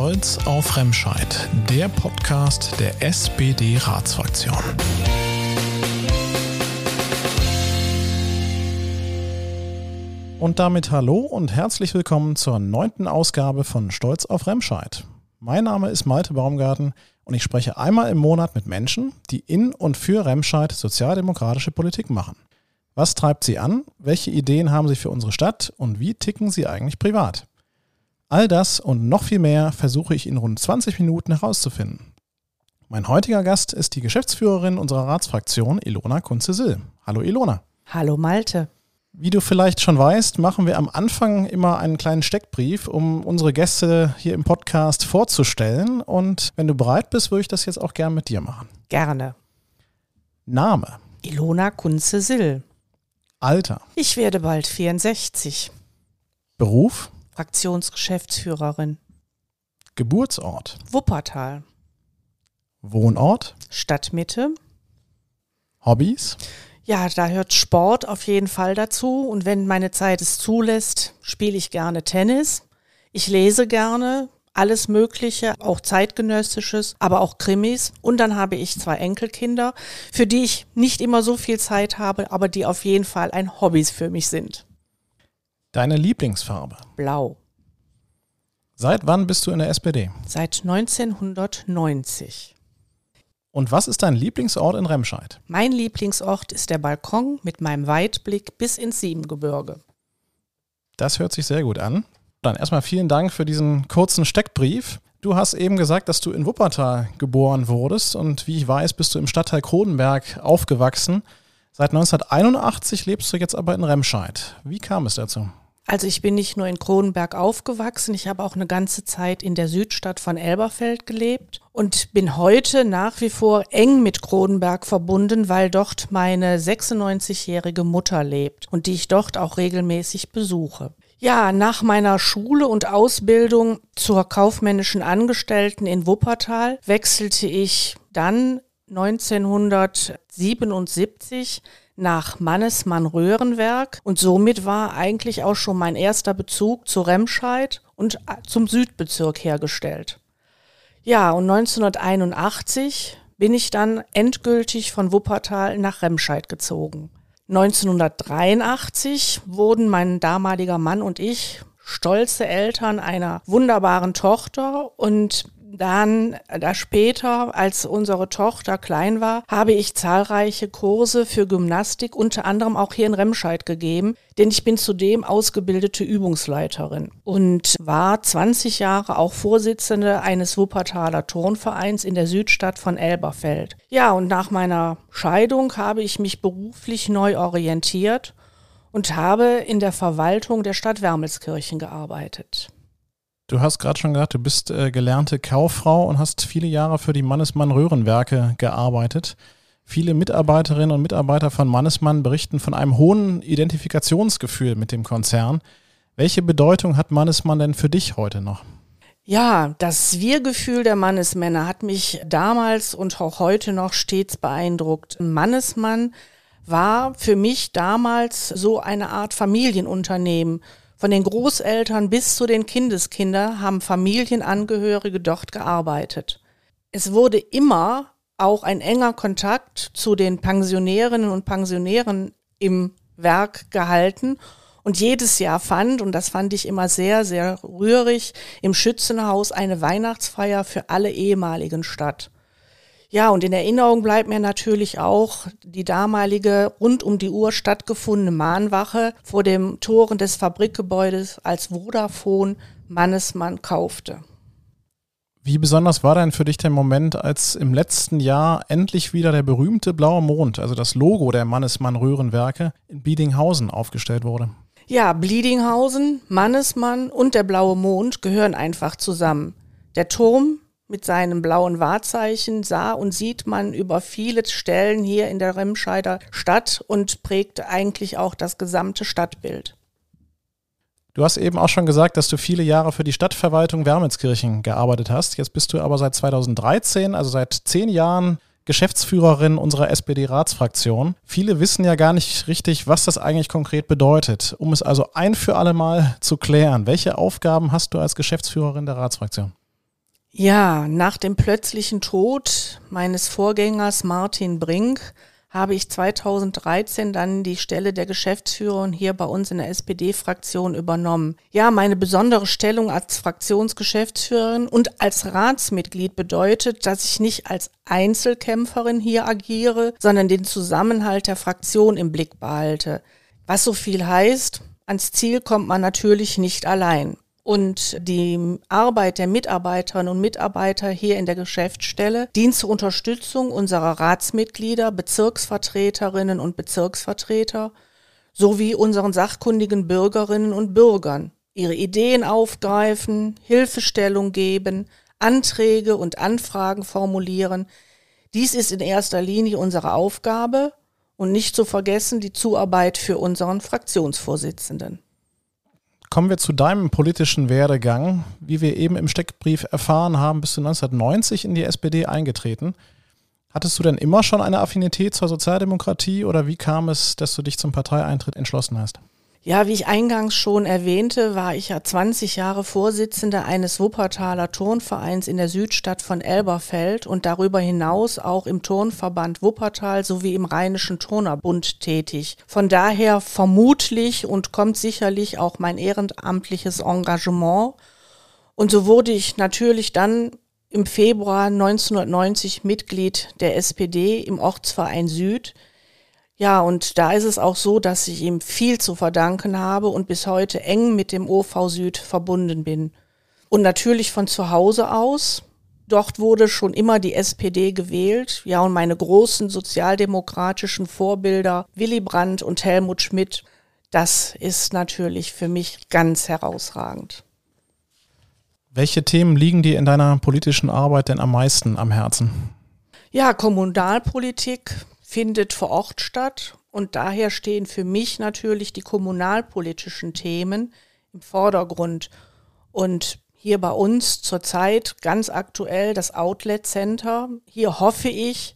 Stolz auf Remscheid, der Podcast der SPD-Ratsfraktion. Und damit hallo und herzlich willkommen zur neunten Ausgabe von Stolz auf Remscheid. Mein Name ist Malte Baumgarten und ich spreche einmal im Monat mit Menschen, die in und für Remscheid sozialdemokratische Politik machen. Was treibt sie an? Welche Ideen haben sie für unsere Stadt? Und wie ticken sie eigentlich privat? All das und noch viel mehr versuche ich in rund 20 Minuten herauszufinden. Mein heutiger Gast ist die Geschäftsführerin unserer Ratsfraktion, Ilona Kunze-Sill. Hallo Ilona. Hallo Malte. Wie du vielleicht schon weißt, machen wir am Anfang immer einen kleinen Steckbrief, um unsere Gäste hier im Podcast vorzustellen. Und wenn du bereit bist, würde ich das jetzt auch gerne mit dir machen. Gerne. Name. Ilona Kunze-Sill. Alter. Ich werde bald 64. Beruf. Fraktionsgeschäftsführerin. Geburtsort. Wuppertal. Wohnort. Stadtmitte. Hobbys. Ja, da hört Sport auf jeden Fall dazu. Und wenn meine Zeit es zulässt, spiele ich gerne Tennis. Ich lese gerne, alles Mögliche, auch zeitgenössisches, aber auch Krimis. Und dann habe ich zwei Enkelkinder, für die ich nicht immer so viel Zeit habe, aber die auf jeden Fall ein Hobby für mich sind. Deine Lieblingsfarbe? Blau. Seit wann bist du in der SPD? Seit 1990. Und was ist dein Lieblingsort in Remscheid? Mein Lieblingsort ist der Balkon mit meinem Weitblick bis ins Siebengebirge. Das hört sich sehr gut an. Dann erstmal vielen Dank für diesen kurzen Steckbrief. Du hast eben gesagt, dass du in Wuppertal geboren wurdest und wie ich weiß, bist du im Stadtteil Kronenberg aufgewachsen. Seit 1981 lebst du jetzt aber in Remscheid. Wie kam es dazu? Also ich bin nicht nur in Kronenberg aufgewachsen, ich habe auch eine ganze Zeit in der Südstadt von Elberfeld gelebt und bin heute nach wie vor eng mit Kronenberg verbunden, weil dort meine 96-jährige Mutter lebt und die ich dort auch regelmäßig besuche. Ja, nach meiner Schule und Ausbildung zur kaufmännischen Angestellten in Wuppertal wechselte ich dann 1977 nach Mannesmann Röhrenwerk und somit war eigentlich auch schon mein erster Bezug zu Remscheid und zum Südbezirk hergestellt. Ja, und 1981 bin ich dann endgültig von Wuppertal nach Remscheid gezogen. 1983 wurden mein damaliger Mann und ich stolze Eltern einer wunderbaren Tochter und dann, da später, als unsere Tochter klein war, habe ich zahlreiche Kurse für Gymnastik, unter anderem auch hier in Remscheid gegeben, denn ich bin zudem ausgebildete Übungsleiterin und war 20 Jahre auch Vorsitzende eines Wuppertaler Turnvereins in der Südstadt von Elberfeld. Ja, und nach meiner Scheidung habe ich mich beruflich neu orientiert und habe in der Verwaltung der Stadt Wermelskirchen gearbeitet. Du hast gerade schon gesagt, du bist äh, gelernte Kauffrau und hast viele Jahre für die Mannesmann Röhrenwerke gearbeitet. Viele Mitarbeiterinnen und Mitarbeiter von Mannesmann berichten von einem hohen Identifikationsgefühl mit dem Konzern. Welche Bedeutung hat Mannesmann denn für dich heute noch? Ja, das Wir-Gefühl der Mannesmänner hat mich damals und auch heute noch stets beeindruckt. Mannesmann war für mich damals so eine Art Familienunternehmen. Von den Großeltern bis zu den Kindeskindern haben Familienangehörige dort gearbeitet. Es wurde immer auch ein enger Kontakt zu den Pensionärinnen und Pensionären im Werk gehalten. Und jedes Jahr fand, und das fand ich immer sehr, sehr rührig, im Schützenhaus eine Weihnachtsfeier für alle ehemaligen statt. Ja, und in Erinnerung bleibt mir natürlich auch die damalige rund um die Uhr stattgefundene Mahnwache vor dem Toren des Fabrikgebäudes, als Vodafone Mannesmann kaufte. Wie besonders war denn für dich der Moment, als im letzten Jahr endlich wieder der berühmte blaue Mond, also das Logo der Mannesmann Röhrenwerke, in Biedinghausen aufgestellt wurde? Ja, Bliedinghausen, Mannesmann und der blaue Mond gehören einfach zusammen. Der Turm mit seinem blauen Wahrzeichen sah und sieht man über viele Stellen hier in der Remscheider Stadt und prägt eigentlich auch das gesamte Stadtbild. Du hast eben auch schon gesagt, dass du viele Jahre für die Stadtverwaltung Wermelskirchen gearbeitet hast. Jetzt bist du aber seit 2013, also seit zehn Jahren, Geschäftsführerin unserer SPD-Ratsfraktion. Viele wissen ja gar nicht richtig, was das eigentlich konkret bedeutet. Um es also ein für alle Mal zu klären, welche Aufgaben hast du als Geschäftsführerin der Ratsfraktion? Ja, nach dem plötzlichen Tod meines Vorgängers Martin Brink habe ich 2013 dann die Stelle der Geschäftsführerin hier bei uns in der SPD-Fraktion übernommen. Ja, meine besondere Stellung als Fraktionsgeschäftsführerin und als Ratsmitglied bedeutet, dass ich nicht als Einzelkämpferin hier agiere, sondern den Zusammenhalt der Fraktion im Blick behalte. Was so viel heißt, ans Ziel kommt man natürlich nicht allein. Und die Arbeit der Mitarbeiterinnen und Mitarbeiter hier in der Geschäftsstelle dient zur Unterstützung unserer Ratsmitglieder, Bezirksvertreterinnen und Bezirksvertreter sowie unseren sachkundigen Bürgerinnen und Bürgern. Ihre Ideen aufgreifen, Hilfestellung geben, Anträge und Anfragen formulieren. Dies ist in erster Linie unsere Aufgabe und nicht zu vergessen die Zuarbeit für unseren Fraktionsvorsitzenden. Kommen wir zu deinem politischen Werdegang. Wie wir eben im Steckbrief erfahren haben, bist du 1990 in die SPD eingetreten. Hattest du denn immer schon eine Affinität zur Sozialdemokratie oder wie kam es, dass du dich zum Parteieintritt entschlossen hast? Ja, wie ich eingangs schon erwähnte, war ich ja 20 Jahre Vorsitzende eines Wuppertaler Turnvereins in der Südstadt von Elberfeld und darüber hinaus auch im Turnverband Wuppertal sowie im Rheinischen Turnerbund tätig. Von daher vermutlich und kommt sicherlich auch mein ehrenamtliches Engagement. Und so wurde ich natürlich dann im Februar 1990 Mitglied der SPD im Ortsverein Süd ja, und da ist es auch so, dass ich ihm viel zu verdanken habe und bis heute eng mit dem OV Süd verbunden bin. Und natürlich von zu Hause aus. Dort wurde schon immer die SPD gewählt. Ja, und meine großen sozialdemokratischen Vorbilder Willy Brandt und Helmut Schmidt, das ist natürlich für mich ganz herausragend. Welche Themen liegen dir in deiner politischen Arbeit denn am meisten am Herzen? Ja, Kommunalpolitik, findet vor Ort statt und daher stehen für mich natürlich die kommunalpolitischen Themen im Vordergrund. Und hier bei uns zurzeit ganz aktuell das Outlet Center. Hier hoffe ich,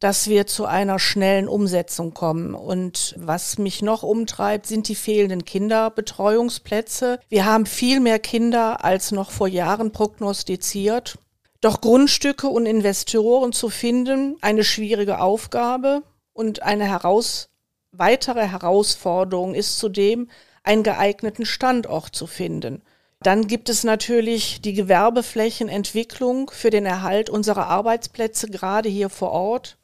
dass wir zu einer schnellen Umsetzung kommen. Und was mich noch umtreibt, sind die fehlenden Kinderbetreuungsplätze. Wir haben viel mehr Kinder als noch vor Jahren prognostiziert. Doch Grundstücke und Investoren zu finden, eine schwierige Aufgabe und eine heraus weitere Herausforderung ist zudem, einen geeigneten Standort zu finden. Dann gibt es natürlich die Gewerbeflächenentwicklung für den Erhalt unserer Arbeitsplätze, gerade hier vor Ort.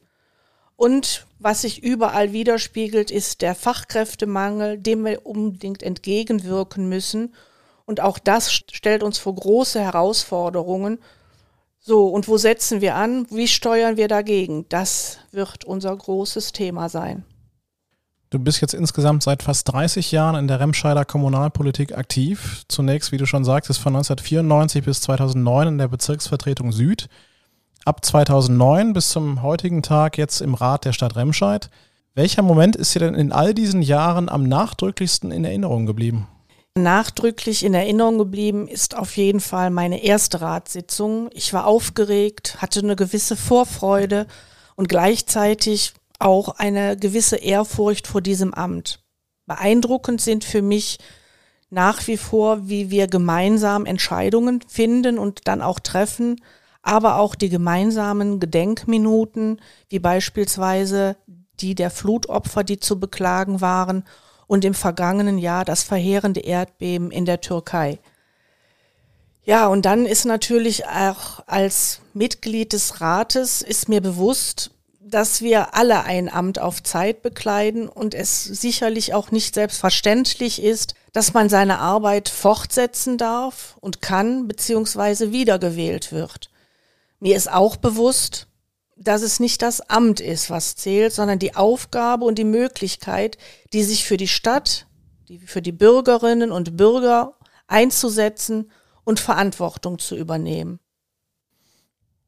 Und was sich überall widerspiegelt, ist der Fachkräftemangel, dem wir unbedingt entgegenwirken müssen. Und auch das stellt uns vor große Herausforderungen. So, und wo setzen wir an? Wie steuern wir dagegen? Das wird unser großes Thema sein. Du bist jetzt insgesamt seit fast 30 Jahren in der Remscheider Kommunalpolitik aktiv. Zunächst, wie du schon sagtest, von 1994 bis 2009 in der Bezirksvertretung Süd. Ab 2009 bis zum heutigen Tag jetzt im Rat der Stadt Remscheid. Welcher Moment ist dir denn in all diesen Jahren am nachdrücklichsten in Erinnerung geblieben? Nachdrücklich in Erinnerung geblieben ist auf jeden Fall meine erste Ratssitzung. Ich war aufgeregt, hatte eine gewisse Vorfreude und gleichzeitig auch eine gewisse Ehrfurcht vor diesem Amt. Beeindruckend sind für mich nach wie vor, wie wir gemeinsam Entscheidungen finden und dann auch treffen, aber auch die gemeinsamen Gedenkminuten, wie beispielsweise die der Flutopfer, die zu beklagen waren und im vergangenen Jahr das verheerende Erdbeben in der Türkei. Ja, und dann ist natürlich auch als Mitglied des Rates ist mir bewusst, dass wir alle ein Amt auf Zeit bekleiden und es sicherlich auch nicht selbstverständlich ist, dass man seine Arbeit fortsetzen darf und kann, beziehungsweise wiedergewählt wird. Mir ist auch bewusst, dass es nicht das Amt ist, was zählt, sondern die Aufgabe und die Möglichkeit, die sich für die Stadt, die, für die Bürgerinnen und Bürger einzusetzen und Verantwortung zu übernehmen.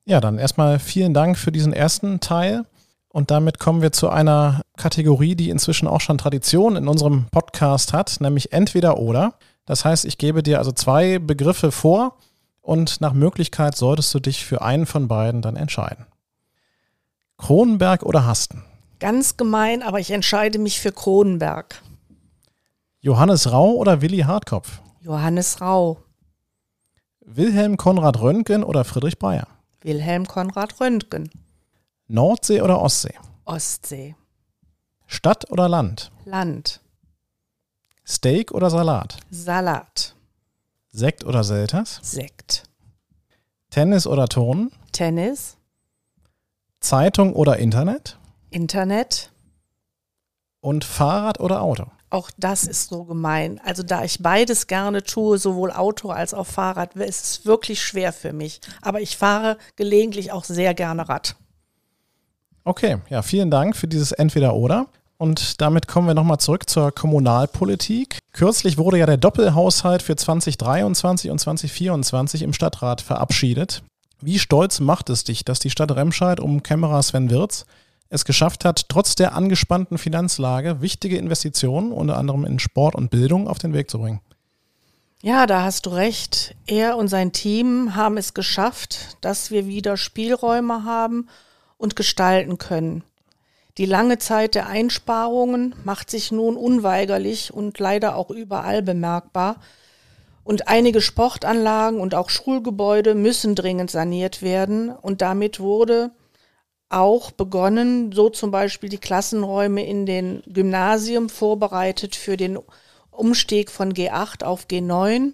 Ja, dann erstmal vielen Dank für diesen ersten Teil. Und damit kommen wir zu einer Kategorie, die inzwischen auch schon Tradition in unserem Podcast hat, nämlich entweder oder. Das heißt, ich gebe dir also zwei Begriffe vor und nach Möglichkeit solltest du dich für einen von beiden dann entscheiden. Kronenberg oder Hasten? Ganz gemein, aber ich entscheide mich für Kronenberg. Johannes Rau oder Willi Hartkopf? Johannes Rau. Wilhelm Konrad Röntgen oder Friedrich Breyer? Wilhelm Konrad Röntgen. Nordsee oder Ostsee? Ostsee. Stadt oder Land? Land. Steak oder Salat? Salat. Sekt oder Selters? Sekt. Tennis oder Turnen? Tennis. Zeitung oder Internet? Internet. Und Fahrrad oder Auto? Auch das ist so gemein. Also da ich beides gerne tue, sowohl Auto als auch Fahrrad, ist es wirklich schwer für mich. Aber ich fahre gelegentlich auch sehr gerne Rad. Okay, ja, vielen Dank für dieses Entweder-Oder. Und damit kommen wir nochmal zurück zur Kommunalpolitik. Kürzlich wurde ja der Doppelhaushalt für 2023 und 2024 im Stadtrat verabschiedet. Wie stolz macht es dich, dass die Stadt Remscheid um Kämmerer Sven Wirz es geschafft hat, trotz der angespannten Finanzlage wichtige Investitionen, unter anderem in Sport und Bildung, auf den Weg zu bringen? Ja, da hast du recht. Er und sein Team haben es geschafft, dass wir wieder Spielräume haben und gestalten können. Die lange Zeit der Einsparungen macht sich nun unweigerlich und leider auch überall bemerkbar. Und einige Sportanlagen und auch Schulgebäude müssen dringend saniert werden. Und damit wurde auch begonnen, so zum Beispiel die Klassenräume in den Gymnasien vorbereitet für den Umstieg von G8 auf G9,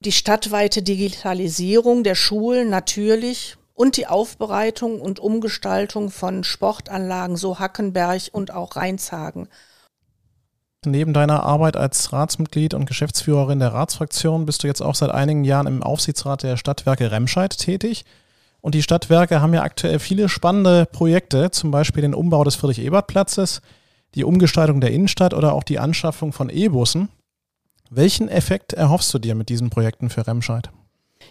die stadtweite Digitalisierung der Schulen natürlich und die Aufbereitung und Umgestaltung von Sportanlagen, so Hackenberg und auch Rheinshagen. Neben deiner Arbeit als Ratsmitglied und Geschäftsführerin der Ratsfraktion bist du jetzt auch seit einigen Jahren im Aufsichtsrat der Stadtwerke Remscheid tätig. Und die Stadtwerke haben ja aktuell viele spannende Projekte, zum Beispiel den Umbau des Friedrich-Ebert-Platzes, die Umgestaltung der Innenstadt oder auch die Anschaffung von E-Bussen. Welchen Effekt erhoffst du dir mit diesen Projekten für Remscheid?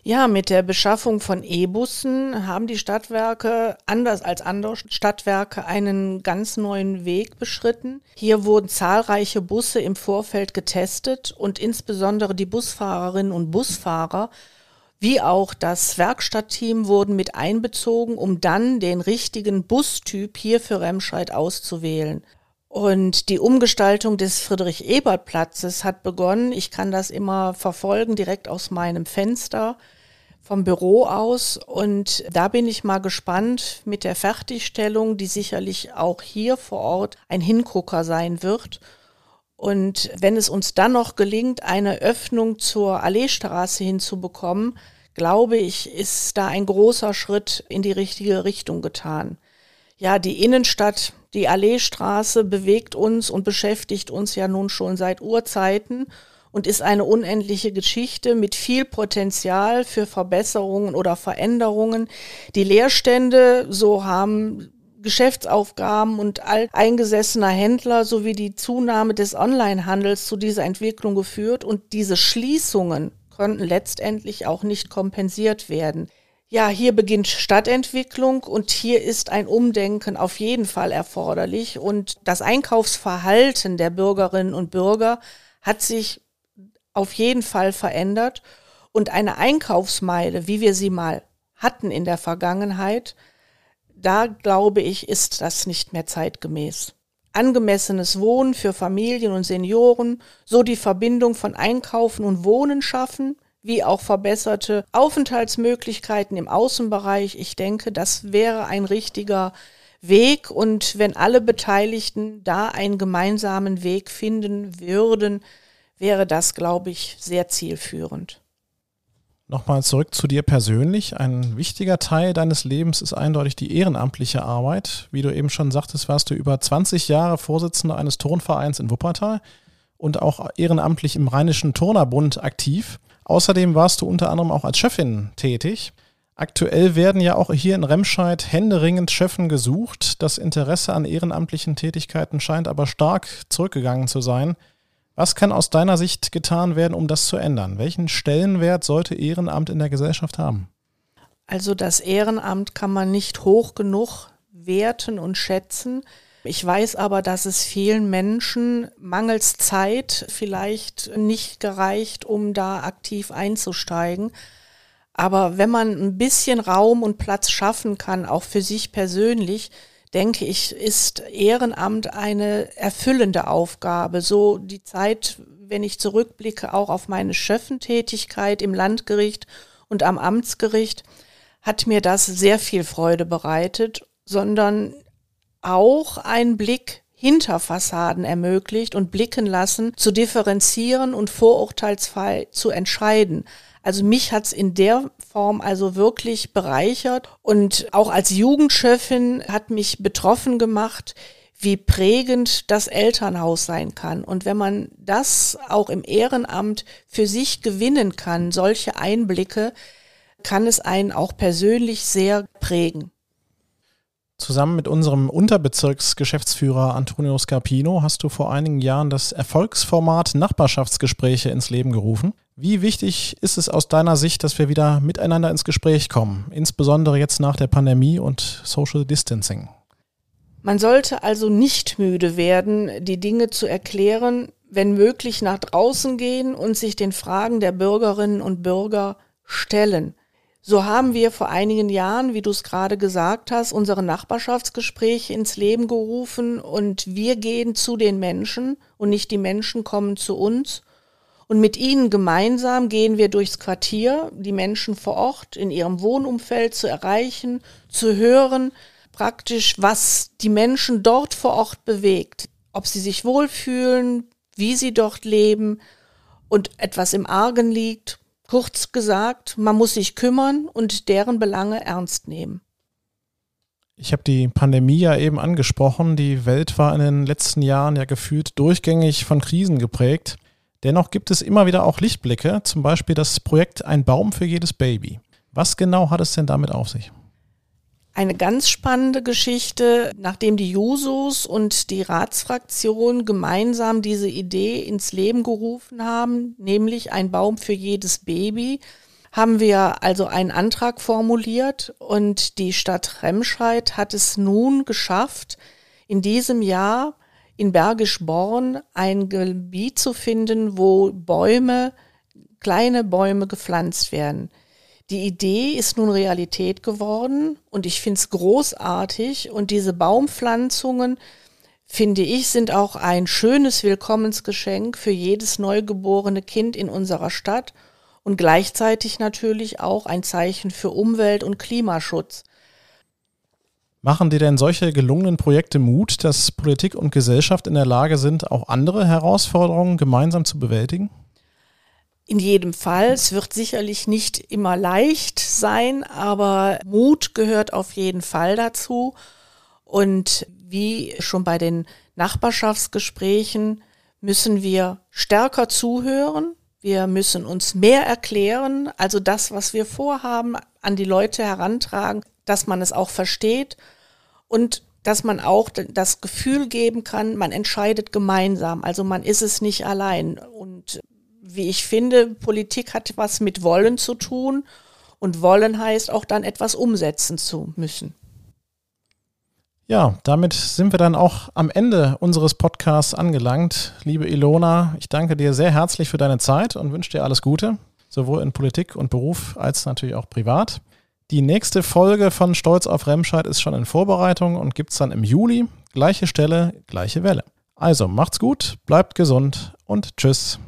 Ja, mit der Beschaffung von E-Bussen haben die Stadtwerke, anders als andere Stadtwerke, einen ganz neuen Weg beschritten. Hier wurden zahlreiche Busse im Vorfeld getestet und insbesondere die Busfahrerinnen und Busfahrer wie auch das Werkstattteam wurden mit einbezogen, um dann den richtigen Bustyp hier für Remscheid auszuwählen. Und die Umgestaltung des Friedrich-Ebert-Platzes hat begonnen. Ich kann das immer verfolgen, direkt aus meinem Fenster vom Büro aus. Und da bin ich mal gespannt mit der Fertigstellung, die sicherlich auch hier vor Ort ein Hingucker sein wird. Und wenn es uns dann noch gelingt, eine Öffnung zur Alleestraße hinzubekommen, glaube ich, ist da ein großer Schritt in die richtige Richtung getan. Ja, die Innenstadt, die Alleestraße bewegt uns und beschäftigt uns ja nun schon seit Urzeiten und ist eine unendliche Geschichte mit viel Potenzial für Verbesserungen oder Veränderungen. Die Leerstände, so haben Geschäftsaufgaben und alteingesessener Händler sowie die Zunahme des Onlinehandels zu dieser Entwicklung geführt und diese Schließungen konnten letztendlich auch nicht kompensiert werden. Ja, hier beginnt Stadtentwicklung und hier ist ein Umdenken auf jeden Fall erforderlich. Und das Einkaufsverhalten der Bürgerinnen und Bürger hat sich auf jeden Fall verändert. Und eine Einkaufsmeile, wie wir sie mal hatten in der Vergangenheit, da glaube ich, ist das nicht mehr zeitgemäß. Angemessenes Wohnen für Familien und Senioren, so die Verbindung von Einkaufen und Wohnen schaffen, wie auch verbesserte Aufenthaltsmöglichkeiten im Außenbereich. Ich denke, das wäre ein richtiger Weg und wenn alle Beteiligten da einen gemeinsamen Weg finden würden, wäre das, glaube ich, sehr zielführend. Nochmal zurück zu dir persönlich. Ein wichtiger Teil deines Lebens ist eindeutig die ehrenamtliche Arbeit. Wie du eben schon sagtest, warst du über 20 Jahre Vorsitzender eines Turnvereins in Wuppertal und auch ehrenamtlich im Rheinischen Turnerbund aktiv. Außerdem warst du unter anderem auch als Chefin tätig. Aktuell werden ja auch hier in Remscheid händeringend Chefen gesucht. Das Interesse an ehrenamtlichen Tätigkeiten scheint aber stark zurückgegangen zu sein. Was kann aus deiner Sicht getan werden, um das zu ändern? Welchen Stellenwert sollte Ehrenamt in der Gesellschaft haben? Also das Ehrenamt kann man nicht hoch genug werten und schätzen. Ich weiß aber, dass es vielen Menschen mangels Zeit vielleicht nicht gereicht, um da aktiv einzusteigen. Aber wenn man ein bisschen Raum und Platz schaffen kann, auch für sich persönlich, denke ich, ist Ehrenamt eine erfüllende Aufgabe. So die Zeit, wenn ich zurückblicke, auch auf meine Schöffentätigkeit im Landgericht und am Amtsgericht hat mir das sehr viel Freude bereitet, sondern auch einen Blick hinter Fassaden ermöglicht und blicken lassen, zu differenzieren und vorurteilsfrei zu entscheiden. Also mich hat's in der Form also wirklich bereichert und auch als Jugendchefin hat mich betroffen gemacht, wie prägend das Elternhaus sein kann. Und wenn man das auch im Ehrenamt für sich gewinnen kann, solche Einblicke, kann es einen auch persönlich sehr prägen. Zusammen mit unserem Unterbezirksgeschäftsführer Antonio Scarpino hast du vor einigen Jahren das Erfolgsformat Nachbarschaftsgespräche ins Leben gerufen. Wie wichtig ist es aus deiner Sicht, dass wir wieder miteinander ins Gespräch kommen, insbesondere jetzt nach der Pandemie und Social Distancing? Man sollte also nicht müde werden, die Dinge zu erklären, wenn möglich nach draußen gehen und sich den Fragen der Bürgerinnen und Bürger stellen. So haben wir vor einigen Jahren, wie du es gerade gesagt hast, unsere Nachbarschaftsgespräche ins Leben gerufen und wir gehen zu den Menschen und nicht die Menschen kommen zu uns. Und mit ihnen gemeinsam gehen wir durchs Quartier, die Menschen vor Ort in ihrem Wohnumfeld zu erreichen, zu hören, praktisch, was die Menschen dort vor Ort bewegt, ob sie sich wohlfühlen, wie sie dort leben und etwas im Argen liegt. Kurz gesagt, man muss sich kümmern und deren Belange ernst nehmen. Ich habe die Pandemie ja eben angesprochen. Die Welt war in den letzten Jahren ja gefühlt durchgängig von Krisen geprägt. Dennoch gibt es immer wieder auch Lichtblicke, zum Beispiel das Projekt Ein Baum für jedes Baby. Was genau hat es denn damit auf sich? Eine ganz spannende Geschichte, nachdem die Jusos und die Ratsfraktion gemeinsam diese Idee ins Leben gerufen haben, nämlich ein Baum für jedes Baby, haben wir also einen Antrag formuliert und die Stadt Remscheid hat es nun geschafft, in diesem Jahr in Bergisch Born ein Gebiet zu finden, wo Bäume, kleine Bäume gepflanzt werden. Die Idee ist nun Realität geworden und ich finde es großartig und diese Baumpflanzungen, finde ich, sind auch ein schönes Willkommensgeschenk für jedes neugeborene Kind in unserer Stadt und gleichzeitig natürlich auch ein Zeichen für Umwelt- und Klimaschutz. Machen dir denn solche gelungenen Projekte Mut, dass Politik und Gesellschaft in der Lage sind, auch andere Herausforderungen gemeinsam zu bewältigen? In jedem Fall. Es wird sicherlich nicht immer leicht sein, aber Mut gehört auf jeden Fall dazu. Und wie schon bei den Nachbarschaftsgesprächen müssen wir stärker zuhören. Wir müssen uns mehr erklären, also das, was wir vorhaben, an die Leute herantragen, dass man es auch versteht und dass man auch das Gefühl geben kann, man entscheidet gemeinsam, also man ist es nicht allein. Wie ich finde, Politik hat was mit Wollen zu tun und Wollen heißt auch dann etwas umsetzen zu müssen. Ja, damit sind wir dann auch am Ende unseres Podcasts angelangt. Liebe Ilona, ich danke dir sehr herzlich für deine Zeit und wünsche dir alles Gute, sowohl in Politik und Beruf als natürlich auch privat. Die nächste Folge von Stolz auf Remscheid ist schon in Vorbereitung und gibt es dann im Juli. Gleiche Stelle, gleiche Welle. Also macht's gut, bleibt gesund und tschüss.